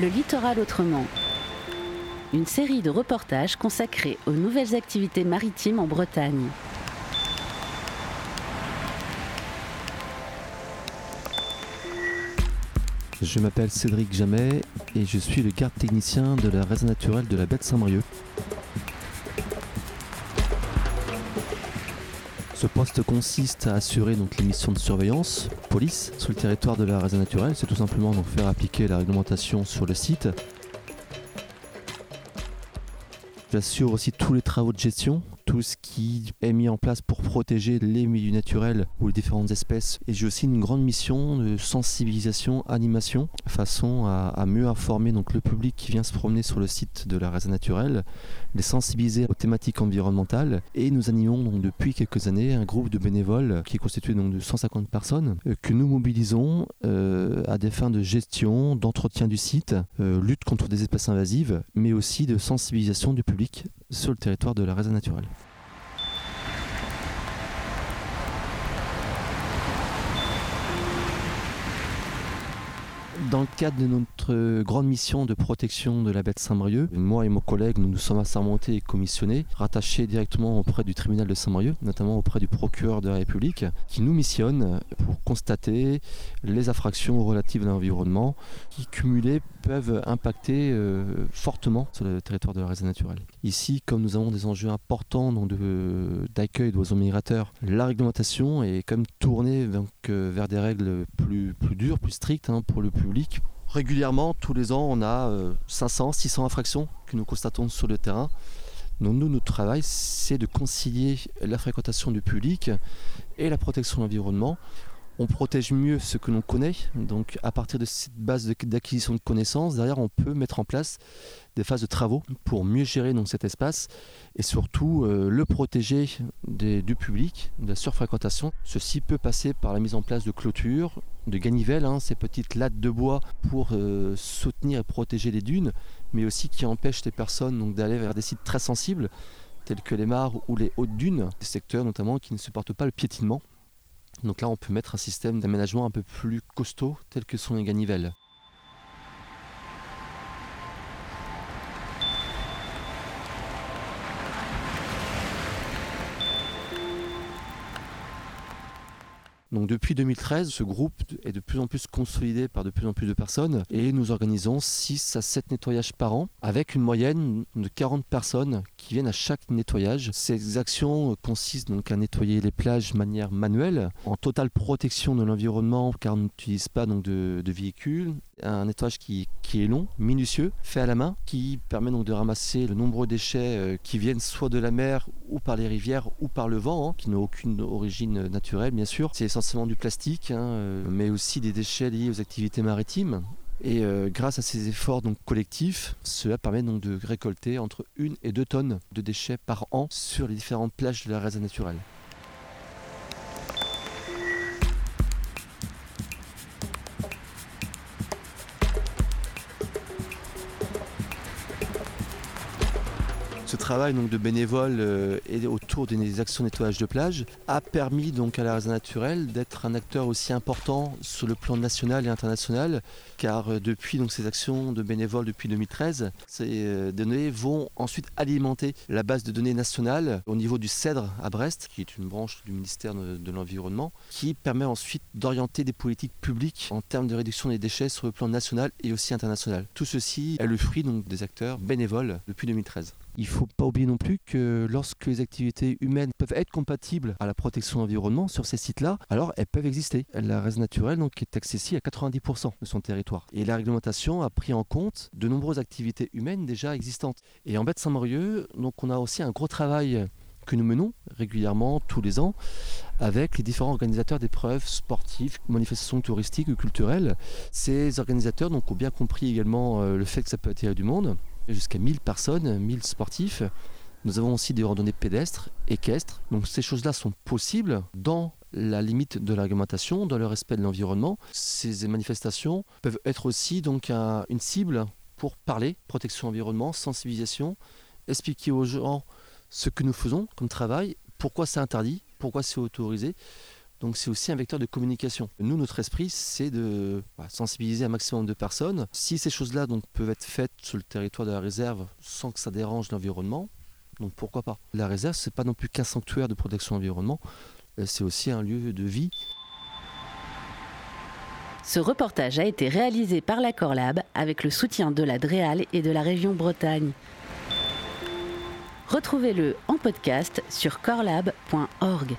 Le littoral autrement. Une série de reportages consacrés aux nouvelles activités maritimes en Bretagne. Je m'appelle Cédric Jamet et je suis le garde technicien de la réserve naturelle de la baie de Saint-Marieux. Ce poste consiste à assurer donc les missions de surveillance, police, sur le territoire de la réserve naturelle. C'est tout simplement donc faire appliquer la réglementation sur le site. J'assure aussi tous les travaux de gestion, tout ce qui est mis en place pour protéger les milieux naturels ou les différentes espèces. Et j'ai aussi une grande mission de sensibilisation, animation, façon à, mieux informer donc, le public qui vient se promener sur le site de la réserve naturelle, les sensibiliser aux thématiques environnementales. Et nous animons donc depuis quelques années un groupe de bénévoles qui est constitué donc de 150 personnes euh, que nous mobilisons euh, à des fins de gestion, d'entretien du site, euh, lutte contre des espèces invasives, mais aussi de sensibilisation du public sur le territoire de la réserve naturelle. Dans le cadre de notre grande mission de protection de la baie de Saint-Marieux, moi et mon collègue, nous nous sommes assermentés et commissionnés, rattachés directement auprès du tribunal de Saint-Marieux, notamment auprès du procureur de la République, qui nous missionne pour constater les infractions relatives à l'environnement qui, cumulées, peuvent impacter euh, fortement sur le territoire de la réserve naturelle. Ici, comme nous avons des enjeux importants d'accueil d'oiseaux migrateurs, la réglementation est comme tournée donc, euh, vers des règles plus, plus dures, plus strictes hein, pour le public Régulièrement, tous les ans, on a 500, euh, 600 infractions que nous constatons sur le terrain. Donc nous, notre travail, c'est de concilier la fréquentation du public et la protection de l'environnement. On protège mieux ce que l'on connaît. Donc à partir de cette base d'acquisition de connaissances, derrière, on peut mettre en place des phases de travaux pour mieux gérer donc, cet espace et surtout euh, le protéger du public, de la surfréquentation. Ceci peut passer par la mise en place de clôtures, de ganivelles, hein, ces petites lattes de bois pour euh, soutenir et protéger les dunes, mais aussi qui empêchent les personnes d'aller vers des sites très sensibles tels que les mares ou les hautes dunes, des secteurs notamment qui ne supportent pas le piétinement. Donc là, on peut mettre un système d'aménagement un peu plus costaud, tel que sont les ganivelles. Donc depuis 2013, ce groupe est de plus en plus consolidé par de plus en plus de personnes et nous organisons 6 à 7 nettoyages par an avec une moyenne de 40 personnes qui viennent à chaque nettoyage. Ces actions consistent donc à nettoyer les plages de manière manuelle, en totale protection de l'environnement car on n'utilise pas donc de, véhicules. Un nettoyage qui, est long, minutieux, fait à la main, qui permet donc de ramasser le nombreux déchets euh, qui viennent soit de la mer ou par les rivières ou par le vent, hein, qui n'ont aucune origine naturelle bien sûr. Essentiellement du plastique, hein, euh, mais aussi des déchets liés aux activités maritimes. Et euh, grâce à ces efforts donc, collectifs, cela permet donc de récolter entre 1 et 2 tonnes de déchets par an sur les différentes plages de la réserve naturelle. Travail donc, de bénévoles euh, autour des actions de nettoyage de plage a permis donc à la réserve naturelle d'être un acteur aussi important sur le plan national et international, car euh, depuis donc, ces actions de bénévoles depuis 2013, ces euh, données vont ensuite alimenter la base de données nationale au niveau du CEDRE à Brest, qui est une branche du ministère de, l'Environnement, qui permet ensuite d'orienter des politiques publiques en termes de réduction des déchets sur le plan national et aussi international. Tout ceci est le fruit donc, des acteurs bénévoles depuis 2013. Il ne faut pas oublier non plus que lorsque les activités humaines peuvent être compatibles à la protection de l'environnement sur ces sites-là, alors elles peuvent exister. La race naturelle donc, est accessible à 90% de son territoire. Et la réglementation a pris en compte de nombreuses activités humaines déjà existantes. Et en baie de Saint-Maurieux, donc on a aussi un gros travail que nous menons régulièrement tous les ans avec les différents organisateurs d'épreuves sportives, manifestations touristiques ou culturelles. Ces organisateurs donc, ont bien compris également euh, le fait que ça peut attirer du monde jusqu'à 1000 personnes, 1000 sportifs. Nous avons aussi des randonnées pédestres, équestres. Donc ces choses-là sont possibles dans la limite de l'argumentation, dans le respect de l'environnement. Ces manifestations peuvent être aussi donc une cible pour parler protection environnement, sensibilisation, expliquer aux gens ce que nous faisons comme travail, pourquoi c'est interdit, pourquoi c'est autorisé, Donc c'est aussi un vecteur de communication. Nous, notre esprit, c'est de bah, sensibiliser un maximum de personnes. Si ces choses-là donc, peuvent être faites sur le territoire de la réserve sans que ça dérange l'environnement, donc pourquoi pas? La réserve, c'est pas non plus qu'un sanctuaire de protection de l'environnement, euh, c'est aussi un lieu de vie. Ce reportage a été réalisé par la Corlab avec le soutien de la DREAL et de la région Bretagne. Retrouvez-le en podcast sur corlab.org.